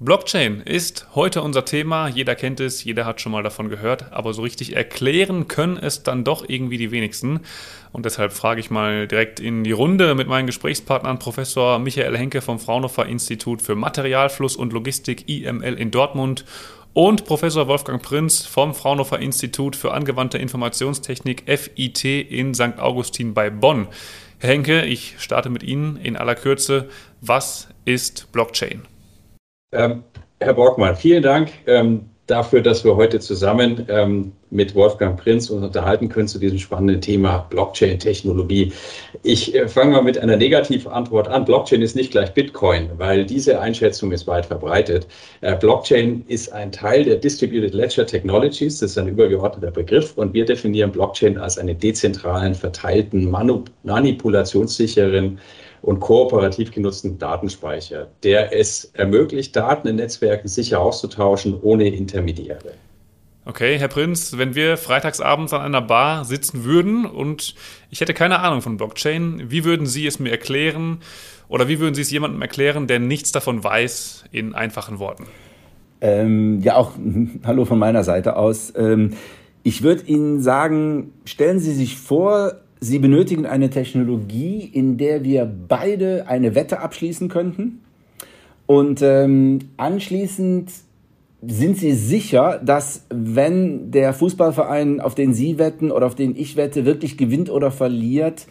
Blockchain ist heute unser Thema. Jeder kennt es, jeder hat schon mal davon gehört, aber so richtig erklären können es dann doch irgendwie die wenigsten. Und deshalb frage ich mal direkt in die Runde mit meinen Gesprächspartnern Professor Michael Henke vom Fraunhofer Institut für Materialfluss und Logistik IML in Dortmund und Professor Wolfgang Prinz vom Fraunhofer Institut für angewandte Informationstechnik FIT in St. Augustin bei Bonn. Herr Henke, ich starte mit Ihnen in aller Kürze. Was ist Blockchain? Ähm, Herr Borgmann, vielen Dank ähm, dafür, dass wir heute zusammen ähm, mit Wolfgang Prinz uns unterhalten können zu diesem spannenden Thema Blockchain-Technologie. Ich äh, fange mal mit einer negativen Antwort an. Blockchain ist nicht gleich Bitcoin, weil diese Einschätzung ist weit verbreitet. Äh, Blockchain ist ein Teil der Distributed Ledger Technologies. Das ist ein übergeordneter Begriff und wir definieren Blockchain als einen dezentralen, verteilten, manipulationssicheren und kooperativ genutzten Datenspeicher, der es ermöglicht, Daten in Netzwerken sicher auszutauschen, ohne Intermediäre. Okay, Herr Prinz, wenn wir freitagsabends an einer Bar sitzen würden und ich hätte keine Ahnung von Blockchain, wie würden Sie es mir erklären oder wie würden Sie es jemandem erklären, der nichts davon weiß, in einfachen Worten? Ähm, ja, auch hallo von meiner Seite aus. Ähm, ich würde Ihnen sagen, stellen Sie sich vor, Sie benötigen eine Technologie, in der wir beide eine Wette abschließen könnten. Und ähm, anschließend sind Sie sicher, dass wenn der Fußballverein, auf den Sie wetten oder auf den ich wette, wirklich gewinnt oder verliert,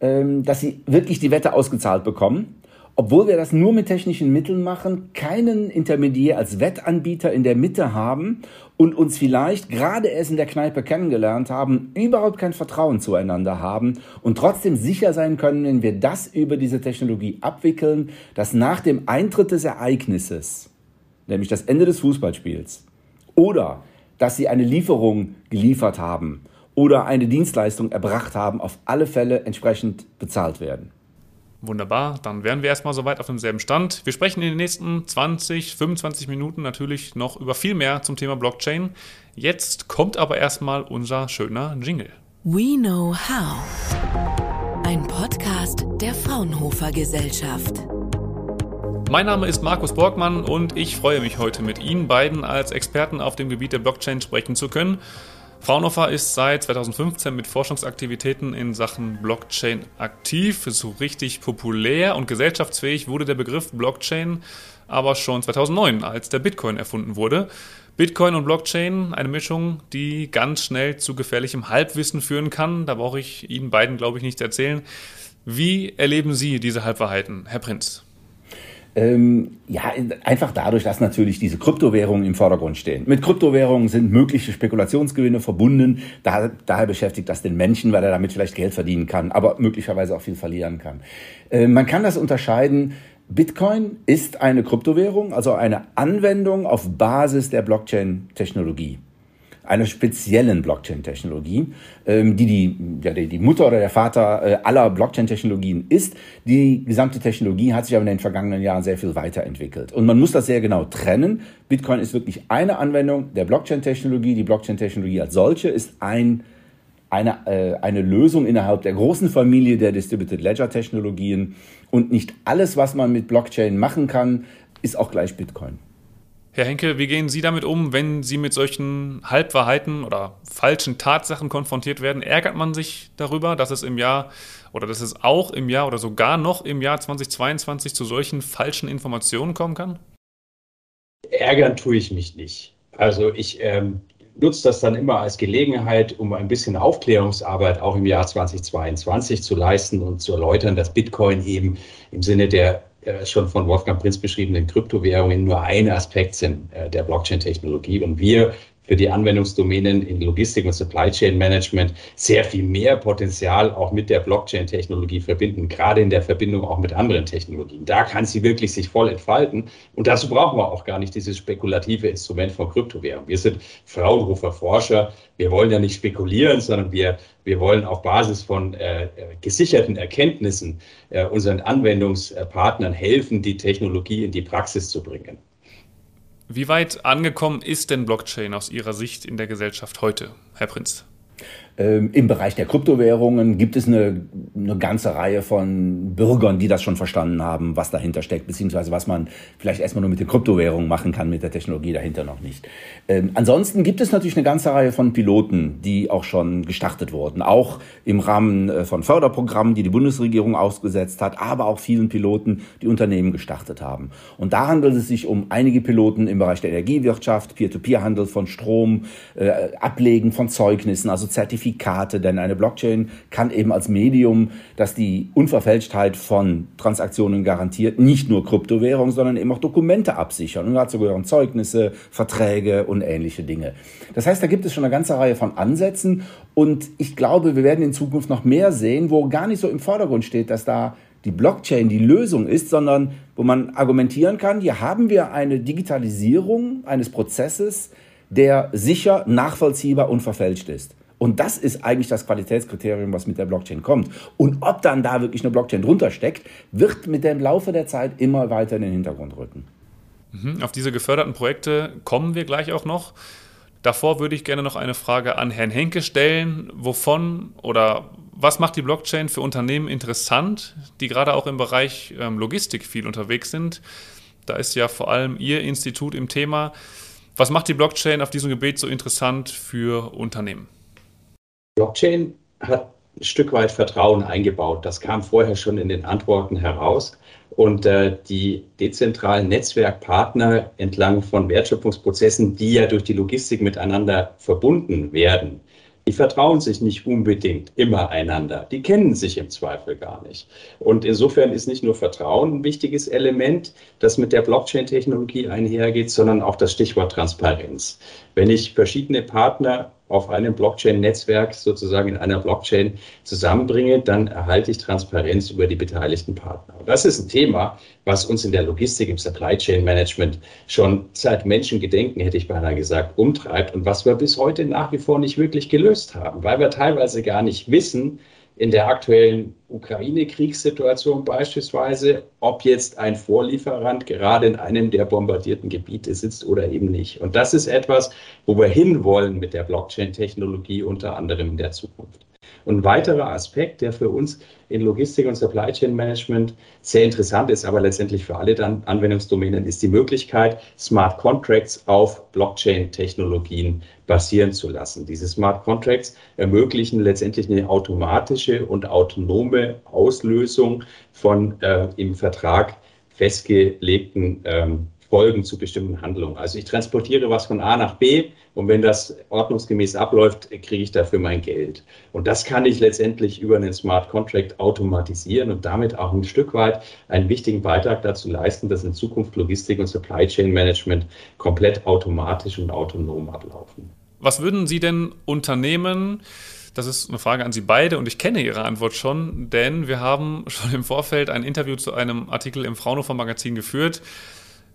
ähm, dass Sie wirklich die Wette ausgezahlt bekommen? Obwohl wir das nur mit technischen Mitteln machen, keinen Intermediär als Wettanbieter in der Mitte haben und uns vielleicht gerade erst in der Kneipe kennengelernt haben, überhaupt kein Vertrauen zueinander haben und trotzdem sicher sein können, wenn wir das über diese Technologie abwickeln, dass nach dem Eintritt des Ereignisses, nämlich das Ende des Fußballspiels, oder dass sie eine Lieferung geliefert haben oder eine Dienstleistung erbracht haben, auf alle Fälle entsprechend bezahlt werden. Wunderbar, dann wären wir erstmal soweit auf demselben Stand. Wir sprechen in den nächsten 20, 25 Minuten natürlich noch über viel mehr zum Thema Blockchain. Jetzt kommt aber erstmal unser schöner Jingle. We Know How. Ein Podcast der Fraunhofer Gesellschaft. Mein Name ist Markus Borgmann und ich freue mich heute mit Ihnen beiden als Experten auf dem Gebiet der Blockchain sprechen zu können. Fraunhofer ist seit 2015 mit Forschungsaktivitäten in Sachen Blockchain aktiv. So richtig populär und gesellschaftsfähig wurde der Begriff Blockchain aber schon 2009, als der Bitcoin erfunden wurde. Bitcoin und Blockchain, eine Mischung, die ganz schnell zu gefährlichem Halbwissen führen kann. Da brauche ich Ihnen beiden, glaube ich, nicht erzählen. Wie erleben Sie diese Halbwahrheiten, Herr Prinz? Ähm, ja, einfach dadurch, dass natürlich diese Kryptowährungen im Vordergrund stehen. Mit Kryptowährungen sind mögliche Spekulationsgewinne verbunden. Da, daher beschäftigt das den Menschen, weil er damit vielleicht Geld verdienen kann, aber möglicherweise auch viel verlieren kann. Äh, man kann das unterscheiden. Bitcoin ist eine Kryptowährung, also eine Anwendung auf Basis der Blockchain-Technologie einer speziellen Blockchain-Technologie, ähm, die die, ja, die Mutter oder der Vater äh, aller Blockchain-Technologien ist. Die gesamte Technologie hat sich aber in den vergangenen Jahren sehr viel weiterentwickelt. Und man muss das sehr genau trennen. Bitcoin ist wirklich eine Anwendung der Blockchain-Technologie. Die Blockchain-Technologie als solche ist ein eine, äh, eine Lösung innerhalb der großen Familie der Distributed Ledger Technologien. Und nicht alles, was man mit Blockchain machen kann, ist auch gleich Bitcoin. Herr Henke, wie gehen Sie damit um, wenn Sie mit solchen Halbwahrheiten oder falschen Tatsachen konfrontiert werden? Ärgert man sich darüber, dass es im Jahr oder dass es auch im Jahr oder sogar noch im Jahr 2022 zu solchen falschen Informationen kommen kann? Ärgern tue ich mich nicht. Also ich ähm, nutze das dann immer als Gelegenheit, um ein bisschen Aufklärungsarbeit auch im Jahr 2022 zu leisten und zu erläutern, dass Bitcoin eben im Sinne der schon von Wolfgang Prinz beschriebenen Kryptowährungen nur ein Aspekt sind äh, der Blockchain-Technologie. Und wir für die Anwendungsdomänen in Logistik und Supply Chain Management sehr viel mehr Potenzial auch mit der Blockchain-Technologie verbinden, gerade in der Verbindung auch mit anderen Technologien. Da kann sie wirklich sich voll entfalten. Und dazu brauchen wir auch gar nicht dieses spekulative Instrument von Kryptowährung. Wir sind Fraunhofer Forscher. Wir wollen ja nicht spekulieren, sondern wir, wir wollen auf Basis von äh, gesicherten Erkenntnissen äh, unseren Anwendungspartnern helfen, die Technologie in die Praxis zu bringen. Wie weit angekommen ist denn Blockchain aus Ihrer Sicht in der Gesellschaft heute, Herr Prinz? Ähm, Im Bereich der Kryptowährungen gibt es eine, eine ganze Reihe von Bürgern, die das schon verstanden haben, was dahinter steckt, beziehungsweise was man vielleicht erstmal nur mit den Kryptowährungen machen kann, mit der Technologie dahinter noch nicht. Ähm, ansonsten gibt es natürlich eine ganze Reihe von Piloten, die auch schon gestartet wurden, auch im Rahmen äh, von Förderprogrammen, die die Bundesregierung ausgesetzt hat, aber auch vielen Piloten, die Unternehmen gestartet haben. Und da handelt es sich um einige Piloten im Bereich der Energiewirtschaft, Peer-to-Peer-Handel von Strom, äh, Ablegen von Zeugnissen, also Zertifizierung Zertifikate, denn eine Blockchain kann eben als Medium, das die Unverfälschtheit von Transaktionen garantiert, nicht nur Kryptowährung, sondern eben auch Dokumente absichern. Und dazu gehören Zeugnisse, Verträge und ähnliche Dinge. Das heißt, da gibt es schon eine ganze Reihe von Ansätzen und ich glaube, wir werden in Zukunft noch mehr sehen, wo gar nicht so im Vordergrund steht, dass da die Blockchain die Lösung ist, sondern wo man argumentieren kann, hier haben wir eine Digitalisierung eines Prozesses, der sicher, nachvollziehbar und verfälscht ist. Und das ist eigentlich das Qualitätskriterium, was mit der Blockchain kommt. Und ob dann da wirklich eine Blockchain drunter steckt, wird mit dem Laufe der Zeit immer weiter in den Hintergrund rücken. Mhm, auf diese geförderten Projekte kommen wir gleich auch noch. Davor würde ich gerne noch eine Frage an Herrn Henke stellen. Wovon oder was macht die Blockchain für Unternehmen interessant, die gerade auch im Bereich ähm, Logistik viel unterwegs sind? Da ist ja vor allem Ihr Institut im Thema. Was macht die Blockchain auf diesem Gebiet so interessant für Unternehmen? Blockchain hat ein Stück weit Vertrauen eingebaut. Das kam vorher schon in den Antworten heraus. Und äh, die dezentralen Netzwerkpartner entlang von Wertschöpfungsprozessen, die ja durch die Logistik miteinander verbunden werden, die vertrauen sich nicht unbedingt immer einander. Die kennen sich im Zweifel gar nicht. Und insofern ist nicht nur Vertrauen ein wichtiges Element, das mit der Blockchain-Technologie einhergeht, sondern auch das Stichwort Transparenz. Wenn ich verschiedene Partner auf einem Blockchain-Netzwerk sozusagen in einer Blockchain zusammenbringe, dann erhalte ich Transparenz über die beteiligten Partner. Und das ist ein Thema, was uns in der Logistik, im Supply Chain Management schon seit Menschengedenken, hätte ich beinahe gesagt, umtreibt und was wir bis heute nach wie vor nicht wirklich gelöst haben, weil wir teilweise gar nicht wissen, in der aktuellen Ukraine-Kriegssituation beispielsweise, ob jetzt ein Vorlieferant gerade in einem der bombardierten Gebiete sitzt oder eben nicht. Und das ist etwas, wo wir hinwollen mit der Blockchain-Technologie unter anderem in der Zukunft. Und ein weiterer Aspekt, der für uns in Logistik und Supply Chain Management sehr interessant ist, aber letztendlich für alle dann Anwendungsdomänen, ist die Möglichkeit, Smart Contracts auf Blockchain-Technologien basieren zu lassen. Diese Smart Contracts ermöglichen letztendlich eine automatische und autonome Auslösung von äh, im Vertrag festgelegten ähm, Folgen zu bestimmten Handlungen. Also ich transportiere was von A nach B und wenn das ordnungsgemäß abläuft, kriege ich dafür mein Geld. Und das kann ich letztendlich über einen Smart Contract automatisieren und damit auch ein Stück weit einen wichtigen Beitrag dazu leisten, dass in Zukunft Logistik und Supply Chain Management komplett automatisch und autonom ablaufen. Was würden Sie denn Unternehmen das ist eine Frage an Sie beide und ich kenne Ihre Antwort schon, denn wir haben schon im Vorfeld ein Interview zu einem Artikel im Fraunhofer Magazin geführt.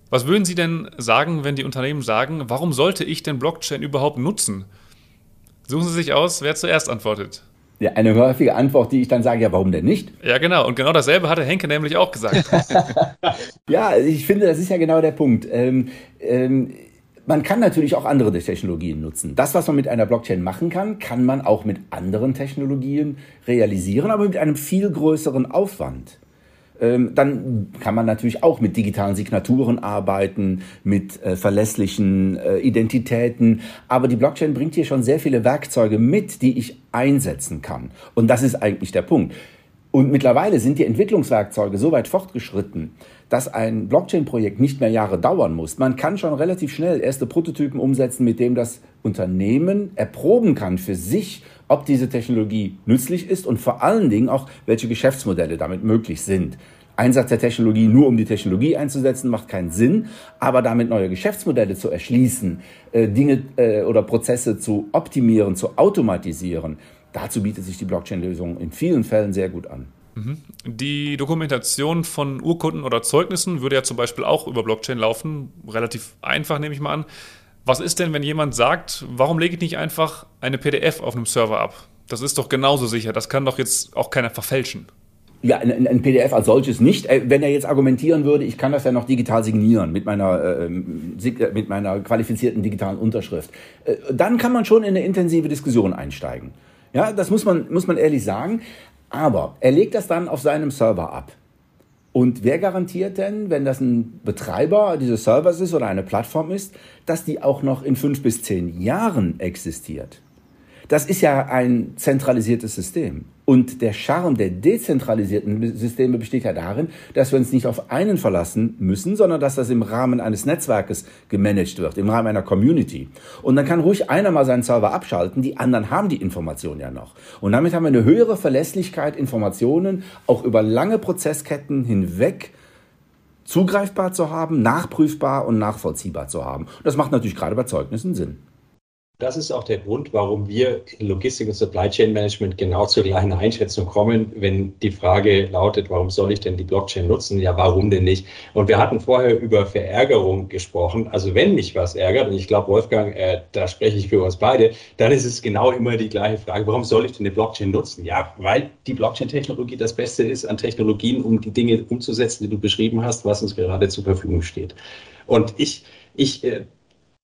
Was würden Sie denn sagen, wenn die Unternehmen sagen, warum sollte ich denn Blockchain überhaupt nutzen? Suchen Sie sich aus, wer zuerst antwortet. Ja, eine häufige Antwort, die ich dann sage, ja, warum denn nicht? Ja, genau. Und genau dasselbe hatte Henke nämlich auch gesagt. ja, ich finde, das ist ja genau der Punkt. Ähm, ähm, man kann natürlich auch andere Technologien nutzen. Das, was man mit einer Blockchain machen kann, kann man auch mit anderen Technologien realisieren, aber mit einem viel größeren Aufwand. Ähm, dann kann man natürlich auch mit digitalen Signaturen arbeiten, mit äh, verlässlichen äh, Identitäten. Aber die Blockchain bringt hier schon sehr viele Werkzeuge mit, die ich einsetzen kann. Und das ist eigentlich der Punkt. Und mittlerweile sind die Entwicklungswerkzeuge so weit fortgeschritten, dass ein Blockchain-Projekt nicht mehr Jahre dauern muss. Man kann schon relativ schnell erste Prototypen umsetzen, mit dem das Unternehmen erproben kann für sich, ob diese Technologie nützlich ist und vor allen Dingen auch, welche Geschäftsmodelle damit möglich sind. Einsatz der Technologie nur um die Technologie einzusetzen, macht keinen Sinn, aber damit neue Geschäftsmodelle zu erschließen, äh, Dinge äh, oder Prozesse zu optimieren, zu automatisieren, dazu bietet sich die Blockchain-Lösung in vielen Fällen sehr gut an. Mhm. Die Dokumentation von Urkunden oder Zeugnissen würde ja zum Beispiel auch über Blockchain laufen. Relativ einfach, nehme ich mal an. Was ist denn, wenn jemand sagt, warum lege ich nicht einfach eine PDF auf einem Server ab? Das ist doch genauso sicher. Das kann doch jetzt auch keiner verfälschen. Ja, ein, ein, PDF als solches nicht. Äh, wenn er jetzt argumentieren würde, ich kann das ja noch digital signieren mit meiner, äh, mit meiner qualifizierten digitalen Unterschrift, äh, dann kann man schon in eine intensive Diskussion einsteigen. Ja, das muss man, muss man ehrlich sagen. Aber er legt das dann auf seinem Server ab. Und wer garantiert denn, wenn das ein Betreiber dieses Servers ist oder eine Plattform ist, dass die auch noch in fünf bis zehn Jahren existiert? Das ist ja ein zentralisiertes System. Und der Charme der dezentralisierten Systeme besteht ja darin, dass wir uns nicht auf einen verlassen müssen, sondern dass das im Rahmen eines Netzwerkes gemanagt wird, im Rahmen einer Community. Und dann kann ruhig einer mal seinen Server abschalten, die anderen haben die Informationen ja noch. Und damit haben wir eine höhere Verlässlichkeit, Informationen auch über lange Prozessketten hinweg zugreifbar zu haben, nachprüfbar und nachvollziehbar zu haben. Und das macht natürlich gerade bei Zeugnissen Sinn. Das ist auch der Grund, warum wir in Logistik und Supply Chain Management genau zur gleichen Einschätzung kommen, wenn die Frage lautet, warum soll ich denn die Blockchain nutzen? Ja, warum denn nicht? Und wir hatten vorher über Verärgerung gesprochen. Also wenn mich was ärgert, und ich glaube, Wolfgang, äh, da spreche ich für uns beide, dann ist es genau immer die gleiche Frage, warum soll ich denn eine Blockchain nutzen? Ja, weil die Blockchain-Technologie das Beste ist an Technologien, um die Dinge umzusetzen, die du beschrieben hast, was uns gerade zur Verfügung steht. Und ich, ich äh,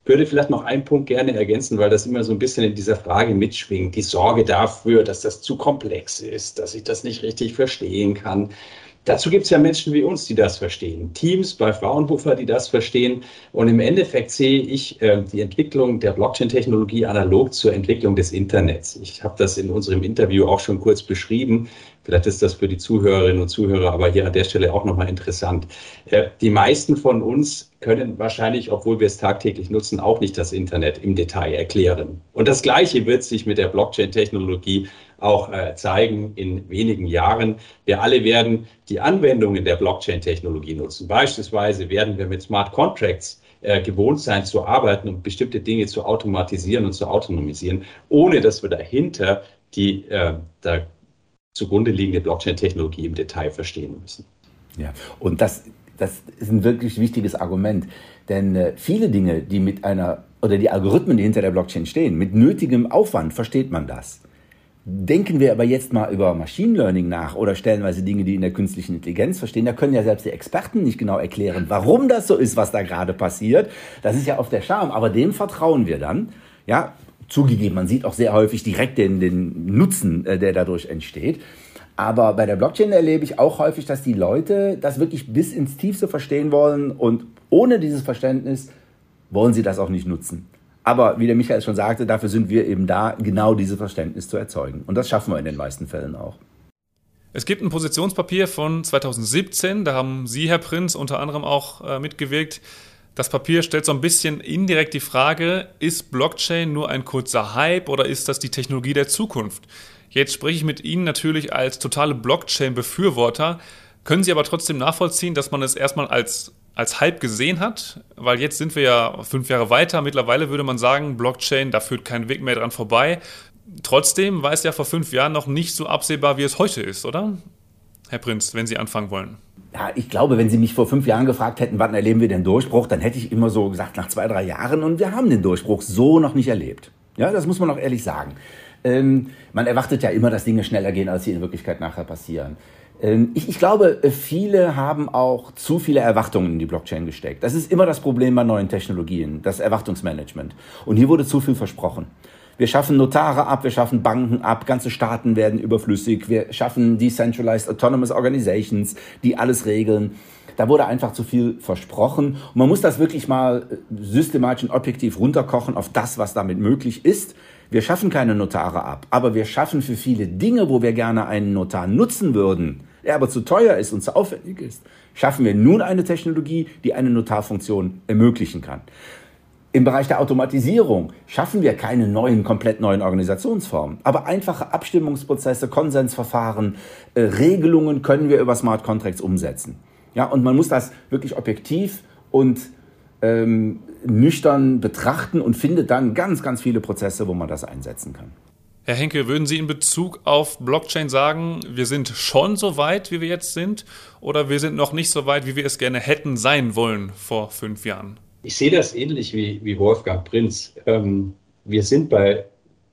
würde vielleicht noch einen Punkt gerne ergänzen, weil das immer so ein bisschen in dieser Frage mitschwingt. Die Sorge dafür, dass das zu komplex ist, dass ich das nicht richtig verstehen kann. Dazu gibt es ja Menschen wie uns, die das verstehen. Teams bei Fraunhofer, die das verstehen. Und im Endeffekt sehe ich äh, die Entwicklung der Blockchain-Technologie analog zur Entwicklung des Internets. Ich habe das in unserem Interview auch schon kurz beschrieben. Vielleicht ist das für die Zuhörerinnen und Zuhörer aber hier an der Stelle auch nochmal interessant. Äh, die meisten von uns können wahrscheinlich, obwohl wir es tagtäglich nutzen, auch nicht das Internet im Detail erklären. Und das Gleiche wird sich mit der Blockchain-Technologie auch äh, zeigen in wenigen Jahren. Wir alle werden die Anwendungen der Blockchain-Technologie nutzen. Beispielsweise werden wir mit Smart Contracts äh, gewohnt sein zu arbeiten und bestimmte Dinge zu automatisieren und zu autonomisieren, ohne dass wir dahinter die äh, da zugrunde liegende Blockchain-Technologie im Detail verstehen müssen. Ja, und das, das ist ein wirklich wichtiges Argument. Denn äh, viele Dinge, die mit einer, oder die Algorithmen, die hinter der Blockchain stehen, mit nötigem Aufwand versteht man das. Denken wir aber jetzt mal über Machine Learning nach oder stellenweise Dinge, die in der künstlichen Intelligenz verstehen, da können ja selbst die Experten nicht genau erklären, warum das so ist, was da gerade passiert. Das ist ja auf der Charme, aber dem vertrauen wir dann. Ja, zugegeben, man sieht auch sehr häufig direkt den, den Nutzen, äh, der dadurch entsteht. Aber bei der Blockchain erlebe ich auch häufig, dass die Leute das wirklich bis ins Tiefste verstehen wollen und ohne dieses Verständnis wollen sie das auch nicht nutzen. Aber wie der Michael schon sagte, dafür sind wir eben da, genau dieses Verständnis zu erzeugen. Und das schaffen wir in den meisten Fällen auch. Es gibt ein Positionspapier von 2017, da haben Sie, Herr Prinz, unter anderem auch äh, mitgewirkt. Das Papier stellt so ein bisschen indirekt die Frage, ist Blockchain nur ein kurzer Hype oder ist das die Technologie der Zukunft? Jetzt spreche ich mit Ihnen natürlich als totale Blockchain-Befürworter. Können Sie aber trotzdem nachvollziehen, dass man es erstmal als als Hype gesehen hat, weil jetzt sind wir ja fünf Jahre weiter. Mittlerweile würde man sagen, Blockchain, da führt kein Weg mehr dran vorbei. Trotzdem war es ja vor fünf Jahren noch nicht so absehbar, wie es heute ist, oder? Herr Prinz, wenn Sie anfangen wollen. Ja, ich glaube, wenn Sie mich vor fünf Jahren gefragt hätten, wann erleben wir den Durchbruch, dann hätte ich immer so gesagt, nach zwei, drei Jahren. Und wir haben den Durchbruch so noch nicht erlebt. Ja, das muss man auch ehrlich sagen. Ähm, man erwartet ja immer, dass Dinge schneller gehen, als sie in Wirklichkeit nachher passieren. Ähm, ich, ich, glaube, viele haben auch zu viele Erwartungen in die Blockchain gesteckt. Das ist immer das Problem bei neuen Technologien, das Erwartungsmanagement. Und hier wurde zu viel versprochen. Wir schaffen Notare ab, wir schaffen Banken ab, ganze Staaten werden überflüssig, wir schaffen Decentralized Autonomous Organizations, die alles regeln. Da wurde einfach zu viel versprochen. Und man muss das wirklich mal äh, systematisch und objektiv runterkochen auf das, was damit möglich ist. Wir schaffen keine Notare ab, aber wir schaffen für viele Dinge, wo wir gerne einen Notar nutzen würden, der aber zu teuer ist und zu aufwendig ist, schaffen wir nun eine Technologie, die eine Notarfunktion ermöglichen kann. Im Bereich der Automatisierung schaffen wir keine neuen, komplett neuen Organisationsformen, aber einfache Abstimmungsprozesse, Konsensverfahren, äh, Regelungen können wir über Smart Contracts umsetzen. Ja, und man muss das wirklich objektiv und ähm, nüchtern betrachten und findet dann ganz, ganz viele Prozesse, wo man das einsetzen kann. Herr Henke, würden Sie in Bezug auf Blockchain sagen, wir sind schon so weit, wie wir jetzt sind, oder wir sind noch nicht so weit, wie wir es gerne hätten sein wollen vor fünf Jahren? Ich sehe das ähnlich wie, wie Wolfgang Prinz. Ähm, wir sind bei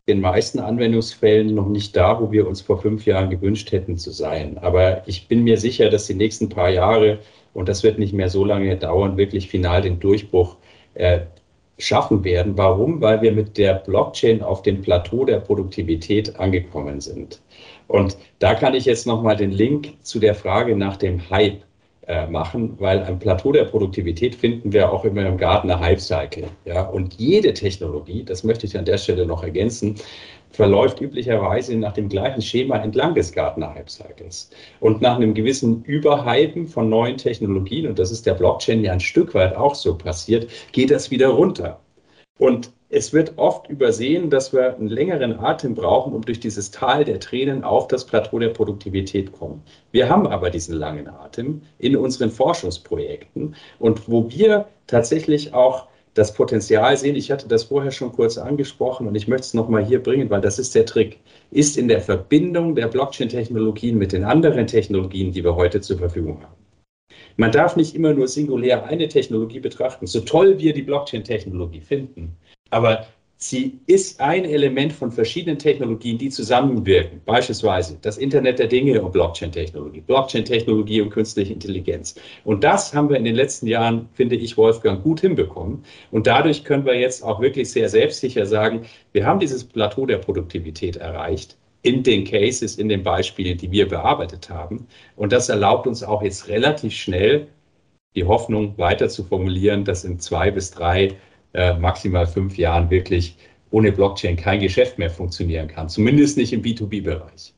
den meisten Anwendungsfällen noch nicht da, wo wir uns vor fünf Jahren gewünscht hätten zu sein. Aber ich bin mir sicher, dass die nächsten paar Jahre, und das wird nicht mehr so lange dauern, wirklich final den Durchbruch äh, schaffen werden. Warum? Weil wir mit der Blockchain auf dem Plateau der Produktivität angekommen sind. Und da kann ich jetzt nochmal den Link zu der Frage nach dem Hype machen, weil am Plateau der Produktivität finden wir auch immer im Gartner Hype Cycle. Ja? Und jede Technologie, das möchte ich an der Stelle noch ergänzen, verläuft üblicherweise nach dem gleichen Schema entlang des Gartner Hype Cycles. Und nach einem gewissen Überhypen von neuen Technologien, und das ist der Blockchain ja ein Stück weit auch so passiert, geht das wieder runter. Und es wird oft übersehen, dass wir einen längeren Atem brauchen, um durch dieses Tal der Tränen auf das Plateau der Produktivität kommen. Wir haben aber diesen langen Atem in unseren Forschungsprojekten und wo wir tatsächlich auch das Potenzial sehen, ich hatte das vorher schon kurz angesprochen und ich möchte es nochmal hier bringen, weil das ist der Trick, ist in der Verbindung der Blockchain-Technologien mit den anderen Technologien, die wir heute zur Verfügung haben. Man darf nicht immer nur singulär eine Technologie betrachten, so toll wir die Blockchain-Technologie finden. Aber sie ist ein Element von verschiedenen Technologien, die zusammenwirken. Beispielsweise das Internet der Dinge und Blockchain-Technologie, Blockchain-Technologie und künstliche Intelligenz. Und das haben wir in den letzten Jahren, finde ich, Wolfgang, gut hinbekommen. Und dadurch können wir jetzt auch wirklich sehr selbstsicher sagen, wir haben dieses Plateau der Produktivität erreicht in den Cases, in den Beispielen, die wir bearbeitet haben. Und das erlaubt uns auch jetzt relativ schnell die Hoffnung weiter zu formulieren, dass in zwei bis drei äh, maximal fünf Jahren wirklich ohne Blockchain kein Geschäft mehr funktionieren kann, zumindest nicht im B2B-Bereich.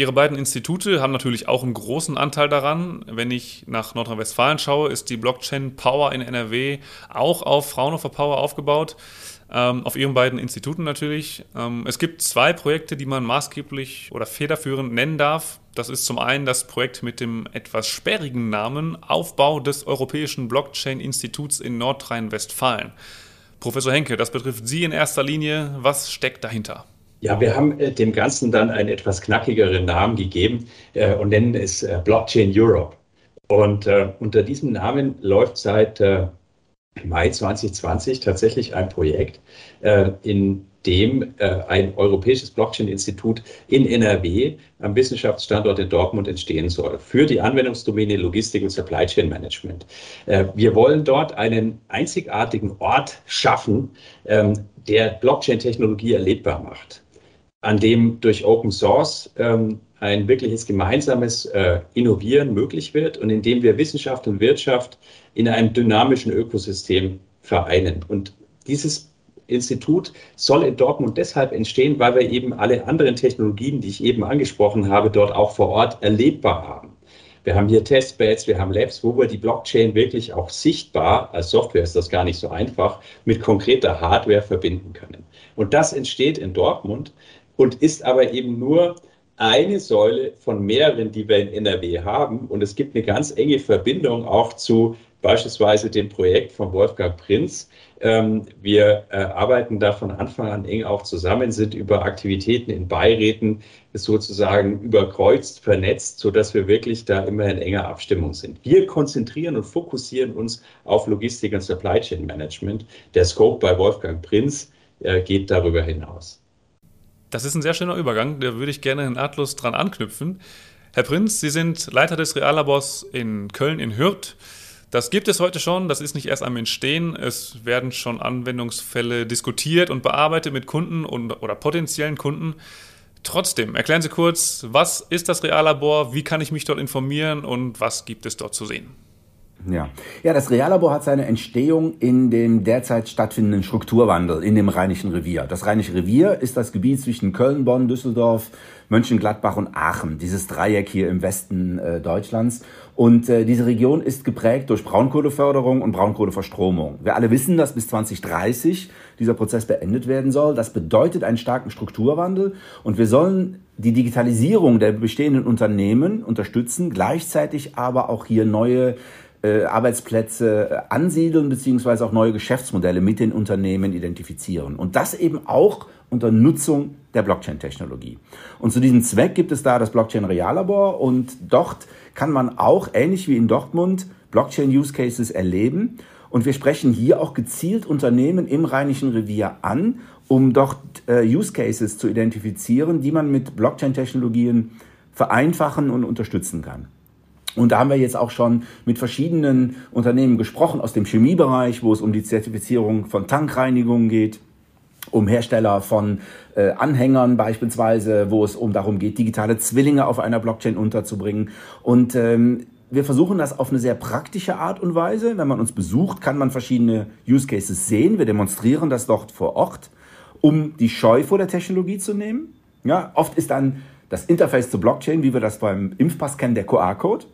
Ihre beiden Institute haben natürlich auch einen großen Anteil daran. Wenn ich nach Nordrhein-Westfalen schaue, ist die Blockchain Power in NRW auch auf Fraunhofer Power aufgebaut. Ähm, auf Ihren beiden Instituten natürlich. Ähm, es gibt zwei Projekte, die man maßgeblich oder federführend nennen darf. Das ist zum einen das Projekt mit dem etwas sperrigen Namen Aufbau des Europäischen Blockchain-Instituts in Nordrhein-Westfalen. Professor Henke, das betrifft Sie in erster Linie. Was steckt dahinter? Ja, wir haben äh, dem Ganzen dann einen etwas knackigeren Namen gegeben äh, und nennen es äh, Blockchain Europe. Und äh, unter diesem Namen läuft seit äh, Mai 2020 tatsächlich ein Projekt, äh, in dem ein europäisches Blockchain-Institut in NRW am Wissenschaftsstandort in Dortmund entstehen soll für die Anwendungsdomäne Logistik und Supply Chain Management. Wir wollen dort einen einzigartigen Ort schaffen, ähm, der Blockchain-Technologie erlebbar macht an dem durch Open Source ähm, ein wirkliches gemeinsames äh, Innovieren möglich wird und in dem wir Wissenschaft und Wirtschaft in einem dynamischen Ökosystem vereinen. Und dieses Institut soll in Dortmund deshalb entstehen, weil wir eben alle anderen Technologien, die ich eben angesprochen habe, dort auch vor Ort erlebbar haben. Wir haben hier Testbeds, wir haben Labs, wo wir die Blockchain wirklich auch sichtbar, als Software ist das gar nicht so einfach, mit konkreter Hardware verbinden können. Und das entsteht in Dortmund und ist aber eben nur eine Säule von mehreren, die wir in NRW haben. Und es gibt eine ganz enge Verbindung auch zu beispielsweise dem Projekt von Wolfgang Prinz. Ähm, wir äh, arbeiten da von Anfang an eng auch zusammen, sind über Aktivitäten in Beiräten sozusagen überkreuzt, vernetzt, sodass wir wirklich da immer in enger Abstimmung sind. Wir konzentrieren und fokussieren uns auf Logistik und Supply Chain Management. Der Scope bei Wolfgang Prinz äh, geht darüber hinaus. Das ist ein sehr schöner Übergang, da würde ich gerne nahtlos dran anknüpfen. Herr Prinz, Sie sind Leiter des Reallabors in Köln in Hürth. Das gibt es heute schon, das ist nicht erst am Entstehen. Es werden schon Anwendungsfälle diskutiert und bearbeitet mit Kunden und, oder potenziellen Kunden. Trotzdem, erklären Sie kurz, was ist das Reallabor, wie kann ich mich dort informieren und was gibt es dort zu sehen? Ja. ja, das Reallabor hat seine Entstehung in dem derzeit stattfindenden Strukturwandel in dem Rheinischen Revier. Das Rheinische Revier ist das Gebiet zwischen Köln, Bonn, Düsseldorf, Mönchengladbach und Aachen, dieses Dreieck hier im Westen äh, Deutschlands. Und äh, diese Region ist geprägt durch Braunkohleförderung und Braunkohleverstromung. Wir alle wissen, dass bis 2030 dieser Prozess beendet werden soll. Das bedeutet einen starken Strukturwandel und wir sollen die Digitalisierung der bestehenden Unternehmen unterstützen, gleichzeitig aber auch hier neue äh, Arbeitsplätze äh, ansiedeln beziehungsweise auch neue Geschäftsmodelle mit den Unternehmen identifizieren. Und das eben auch unter Nutzung der Blockchain-Technologie. Und zu diesem Zweck gibt es da das Blockchain Reallabor und dort kann man auch, ähnlich wie in Dortmund, Blockchain-Use-Cases erleben. Und wir sprechen hier auch gezielt Unternehmen im Rheinischen Revier an, um dort äh, Use-Cases zu identifizieren, die man mit Blockchain-Technologien vereinfachen und unterstützen kann. Und da haben wir jetzt auch schon mit verschiedenen Unternehmen gesprochen aus dem Chemiebereich, wo es um die Zertifizierung von Tankreinigungen geht, um Hersteller von äh, Anhängern beispielsweise, wo es um darum geht, digitale Zwillinge auf einer Blockchain unterzubringen. Und ähm, wir versuchen das auf eine sehr praktische Art und Weise. Wenn man uns besucht, kann man verschiedene Use Cases sehen. Wir demonstrieren das dort vor Ort, um die Scheu vor der Technologie zu nehmen. Ja, oft ist dann das Interface zur Blockchain, wie wir das beim Impfpass kennen, der QR-Code.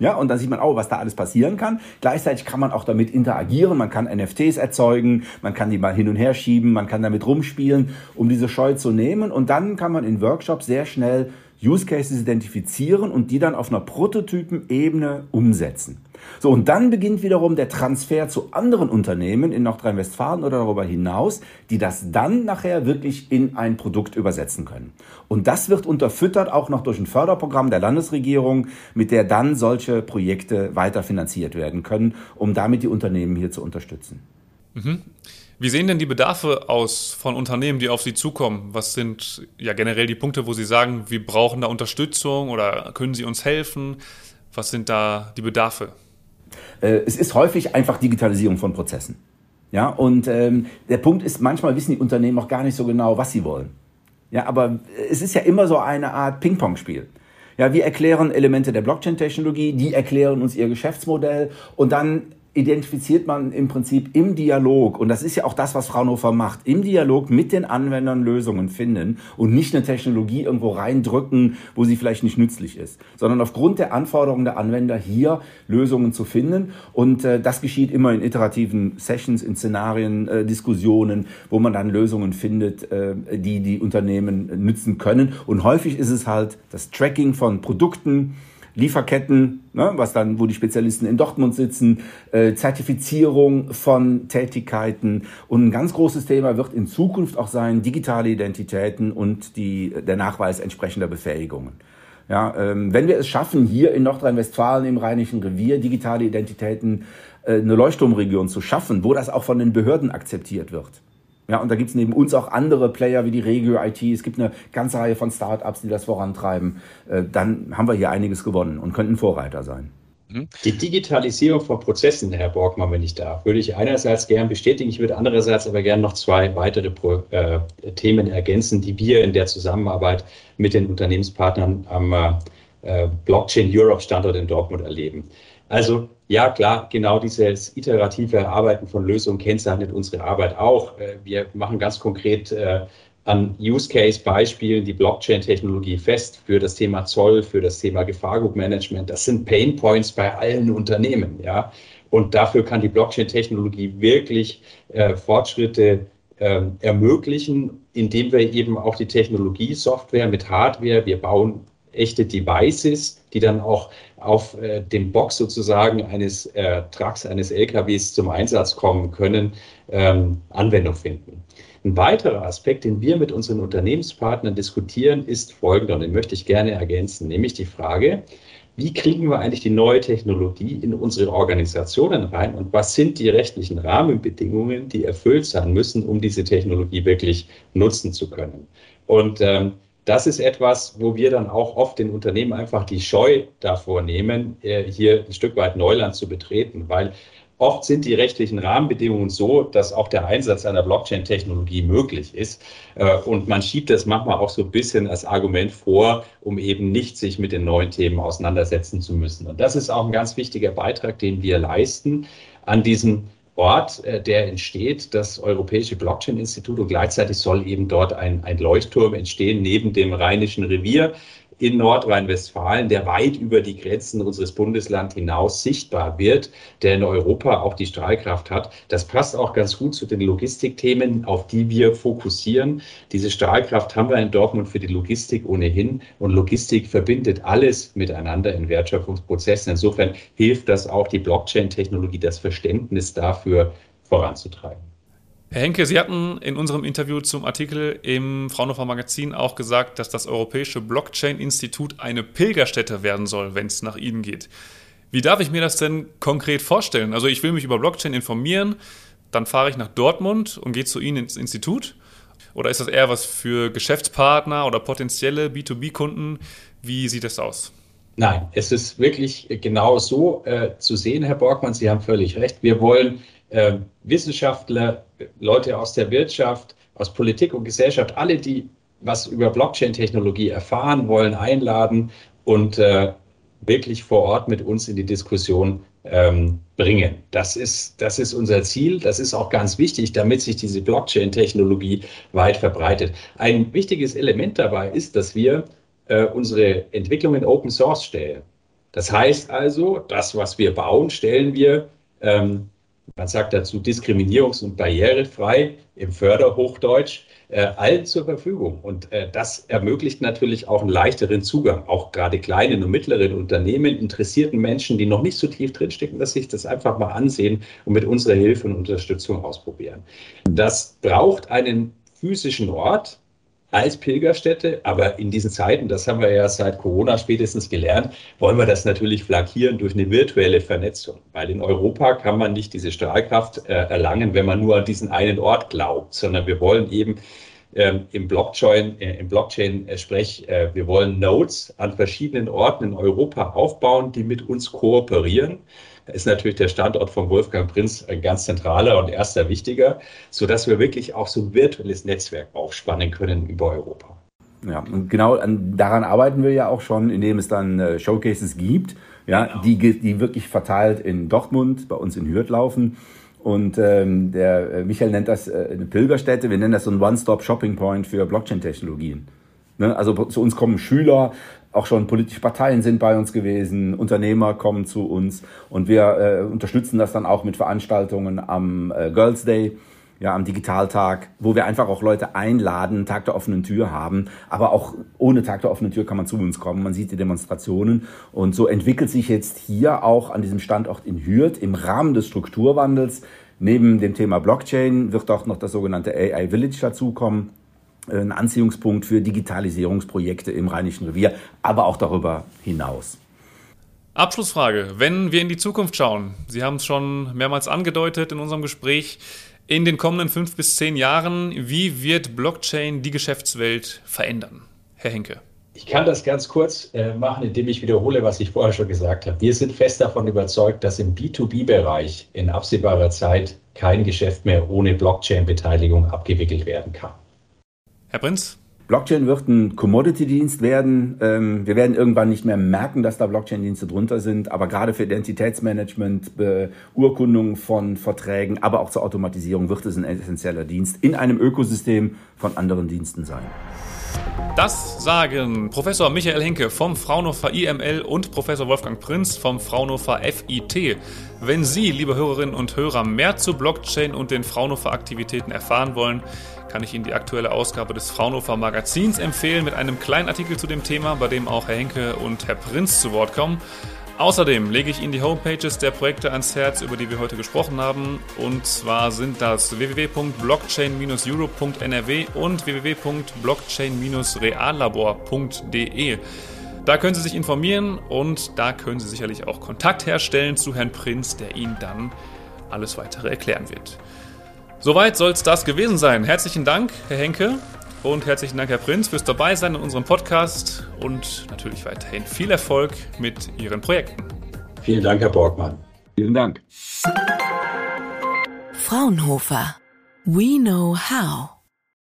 Ja, und dann sieht man auch, was da alles passieren kann. Gleichzeitig kann man auch damit interagieren. Man kann NFTs erzeugen, man kann die mal hin und her schieben, man kann damit rumspielen, um diese Scheu zu nehmen. Und dann kann man in Workshops sehr schnell Use Cases identifizieren und die dann auf einer Prototypenebene umsetzen. So, und dann beginnt wiederum der Transfer zu anderen Unternehmen in Nordrhein-Westfalen oder darüber hinaus, die das dann nachher wirklich in ein Produkt übersetzen können. Und das wird unterfüttert auch noch durch ein Förderprogramm der Landesregierung, mit der dann solche Projekte weiter finanziert werden können, um damit die Unternehmen hier zu unterstützen. Mhm. Wie sehen denn die Bedarfe aus von Unternehmen, die auf Sie zukommen? Was sind ja generell die Punkte, wo Sie sagen, wir brauchen da Unterstützung oder können Sie uns helfen? Was sind da die Bedarfe? Äh, es ist häufig einfach Digitalisierung von Prozessen. Ja, und ähm, der Punkt ist, manchmal wissen die Unternehmen auch gar nicht so genau, was sie wollen. Ja, aber es ist ja immer so eine Art Ping-Pong-Spiel. Ja, wir erklären Elemente der Blockchain-Technologie, die erklären uns ihr Geschäftsmodell und dann identifiziert man im Prinzip im Dialog, und das ist ja auch das, was Fraunhofer macht, im Dialog mit den Anwendern Lösungen finden und nicht eine Technologie irgendwo reindrücken, wo sie vielleicht nicht nützlich ist, sondern aufgrund der Anforderungen der Anwender hier Lösungen zu finden. Und äh, das geschieht immer in iterativen Sessions, in Szenarien, äh, Diskussionen, wo man dann Lösungen findet, äh, die die Unternehmen nützen können. Und häufig ist es halt das Tracking von Produkten, Lieferketten, ne, was dann, wo die Spezialisten in Dortmund sitzen, äh, Zertifizierung von Tätigkeiten und ein ganz großes Thema wird in Zukunft auch sein digitale Identitäten und die, der Nachweis entsprechender Befähigungen. Ja, ähm, wenn wir es schaffen, hier in Nordrhein-Westfalen im Rheinischen Revier digitale Identitäten äh, eine Leuchtturmregion zu schaffen, wo das auch von den Behörden akzeptiert wird, ja, und da gibt es neben uns auch andere Player wie die Regio IT. Es gibt eine ganze Reihe von Startups, die das vorantreiben. Äh, dann haben wir hier einiges gewonnen und könnten Vorreiter sein. Mhm. Die Digitalisierung von Prozessen, Herr Borgmann, wenn ich darf, würde ich einerseits gern bestätigen. Ich würde andererseits aber gerne noch zwei weitere Pro äh, Themen ergänzen, die wir in der Zusammenarbeit mit den Unternehmenspartnern am äh, Blockchain Europe Standort in Dortmund erleben. Also ja, klar, genau dieses iterative Erarbeiten von Lösungen kennzeichnet unsere Arbeit auch. Äh, wir machen ganz konkret äh, an Use-Case-Beispielen die Blockchain-Technologie fest für das Thema Zoll, für das Thema Gefahrgutmanagement. Das sind Pain Points bei allen Unternehmen, ja. Und dafür kann die Blockchain-Technologie wirklich äh, Fortschritte äh, ermöglichen, indem wir eben auch die Technologie-Software mit Hardware, wir bauen echte Devices, die dann auch auf äh, dem Box sozusagen eines äh, Trucks, eines LKWs zum Einsatz kommen können, ähm, Anwendung finden. Ein weiterer Aspekt, den wir mit unseren Unternehmenspartnern diskutieren, ist folgender, und den möchte ich gerne ergänzen, nämlich die Frage, wie kriegen wir eigentlich die neue Technologie in unsere Organisationen rein und was sind die rechtlichen Rahmenbedingungen, die erfüllt sein müssen, um diese Technologie wirklich nutzen zu können. Und ähm, das ist etwas, wo wir dann auch oft den Unternehmen einfach die Scheu davor nehmen, äh, hier ein Stück weit Neuland zu betreten, weil oft sind die rechtlichen Rahmenbedingungen so, dass auch der Einsatz einer Blockchain-Technologie möglich ist. Äh, und man schiebt das manchmal auch so ein bisschen als Argument vor, um eben nicht sich mit den neuen Themen auseinandersetzen zu müssen. Und das ist auch ein ganz wichtiger Beitrag, den wir leisten an diesem Ort, äh, der entsteht, das Europäische Blockchain-Institut und gleichzeitig soll eben dort ein, ein Leuchtturm entstehen neben dem Rheinischen Revier in Nordrhein-Westfalen, der weit über die Grenzen unseres Bundeslands hinaus sichtbar wird, der in Europa auch die Strahlkraft hat. Das passt auch ganz gut zu den Logistikthemen, auf die wir fokussieren. Diese Strahlkraft haben wir in Dortmund für die Logistik ohnehin und Logistik verbindet alles miteinander in Wertschöpfungsprozessen. Insofern hilft das auch die Blockchain-Technologie, das Verständnis dafür voranzutreiben. Herr Henke, Sie hatten in unserem Interview zum Artikel im Fraunhofer Magazin auch gesagt, dass das Europäische Blockchain-Institut eine Pilgerstätte werden soll, wenn es nach Ihnen geht. Wie darf ich mir das denn konkret vorstellen? Also ich will mich über Blockchain informieren, dann fahre ich nach Dortmund und gehe zu Ihnen ins Institut. Oder ist das eher was für Geschäftspartner oder potenzielle B2B-Kunden? Wie sieht das aus? Nein, es ist wirklich genau so äh, zu sehen, Herr Borgmann. Sie haben völlig recht. Wir wollen äh, Wissenschaftler, Leute aus der Wirtschaft, aus Politik und Gesellschaft, alle, die was über Blockchain-Technologie erfahren wollen, einladen und äh, wirklich vor Ort mit uns in die Diskussion ähm, bringen. Das ist, das ist unser Ziel. Das ist auch ganz wichtig, damit sich diese Blockchain-Technologie weit verbreitet. Ein wichtiges Element dabei ist, dass wir äh, unsere Entwicklung in Open Source stellen. Das heißt also, das, was wir bauen, stellen wir, ähm, man sagt dazu diskriminierungs- und barrierefrei im Förderhochdeutsch, äh, allen zur Verfügung. Und äh, das ermöglicht natürlich auch einen leichteren Zugang, auch gerade kleinen und mittleren Unternehmen, interessierten Menschen, die noch nicht so tief drinstecken, dass sich das einfach mal ansehen und mit unserer Hilfe und Unterstützung ausprobieren. Das braucht einen physischen Ort, als Pilgerstätte. Aber in diesen Zeiten, das haben wir ja seit Corona spätestens gelernt, wollen wir das natürlich flankieren durch eine virtuelle Vernetzung. Weil in Europa kann man nicht diese Strahlkraft äh, erlangen, wenn man nur an diesen einen Ort glaubt, sondern wir wollen eben ähm, im Blockchain, äh, im Blockchain-Sprech, äh, wir wollen Nodes an verschiedenen Orten in Europa aufbauen, die mit uns kooperieren. Da ist natürlich der Standort von Wolfgang Prinz ein ganz zentraler und erster wichtiger, sodass wir wirklich auch so ein virtuelles Netzwerk aufspannen können über Europa. Ja, und genau an, daran arbeiten wir ja auch schon, indem es dann äh, Showcases gibt, ja, genau. die, die wirklich verteilt in Dortmund, bei uns in Hürth laufen. Und ähm, der äh, Michael nennt das äh, eine Pilgerstätte, wir nennen das so ein One-Stop-Shopping-Point für Blockchain-Technologien. Ne? Also zu uns kommen Schüler, auch schon politische Parteien sind bei uns gewesen, Unternehmer kommen zu uns und wir äh, unterstützen das dann auch mit Veranstaltungen am äh, Girls Day, ja, am Digitaltag, wo wir einfach auch Leute einladen, Tag der offenen Tür haben, aber auch ohne Tag der offenen Tür kann man zu uns kommen, man sieht die Demonstrationen. Und so entwickelt sich jetzt hier auch an diesem Standort in Hürth im Rahmen des Strukturwandels. Neben dem Thema Blockchain wird auch noch das sogenannte AI Village dazukommen. Ein Anziehungspunkt für Digitalisierungsprojekte im Rheinischen Revier, aber auch darüber hinaus. Abschlussfrage. Wenn wir in die Zukunft schauen, Sie haben es schon mehrmals angedeutet in unserem Gespräch, in den kommenden fünf bis zehn Jahren, wie wird Blockchain die Geschäftswelt verändern? Herr Henke. Ich kann das ganz kurz äh, machen, indem ich wiederhole, was ich vorher schon gesagt habe. Wir sind fest davon überzeugt, dass im B2B-Bereich in absehbarer Zeit kein Geschäft mehr ohne Blockchain-Beteiligung abgewickelt werden kann. Herr Prinz? Blockchain wird ein Commodity-Dienst werden. Ähm, wir werden irgendwann nicht mehr merken, dass da Blockchain-Dienste drunter sind. Aber gerade für Identitätsmanagement, Beurkundung von Verträgen, aber auch zur Automatisierung wird es ein essentieller Dienst in einem Ökosystem von anderen Diensten sein. Das sagen Professor Michael Henke vom Fraunhofer IML und Professor Wolfgang Prinz vom Fraunhofer FIT. Wenn Sie, liebe Hörerinnen und Hörer, mehr zu Blockchain und den Fraunhofer Aktivitäten erfahren wollen, kann ich Ihnen die aktuelle Ausgabe des Fraunhofer Magazins empfehlen mit einem kleinen Artikel zu dem Thema, bei dem auch Herr Henke und Herr Prinz zu Wort kommen. Außerdem lege ich Ihnen die Homepages der Projekte ans Herz, über die wir heute gesprochen haben. Und zwar sind das www.blockchain-europe.nrw und www.blockchain-reallabor.de. Da können Sie sich informieren und da können Sie sicherlich auch Kontakt herstellen zu Herrn Prinz, der Ihnen dann alles weitere erklären wird. Soweit soll es das gewesen sein. Herzlichen Dank, Herr Henke. Und herzlichen Dank, Herr Prinz, fürs Dabeisein in unserem Podcast und natürlich weiterhin viel Erfolg mit Ihren Projekten. Vielen Dank, Herr Borgmann. Vielen Dank. Fraunhofer. We know how.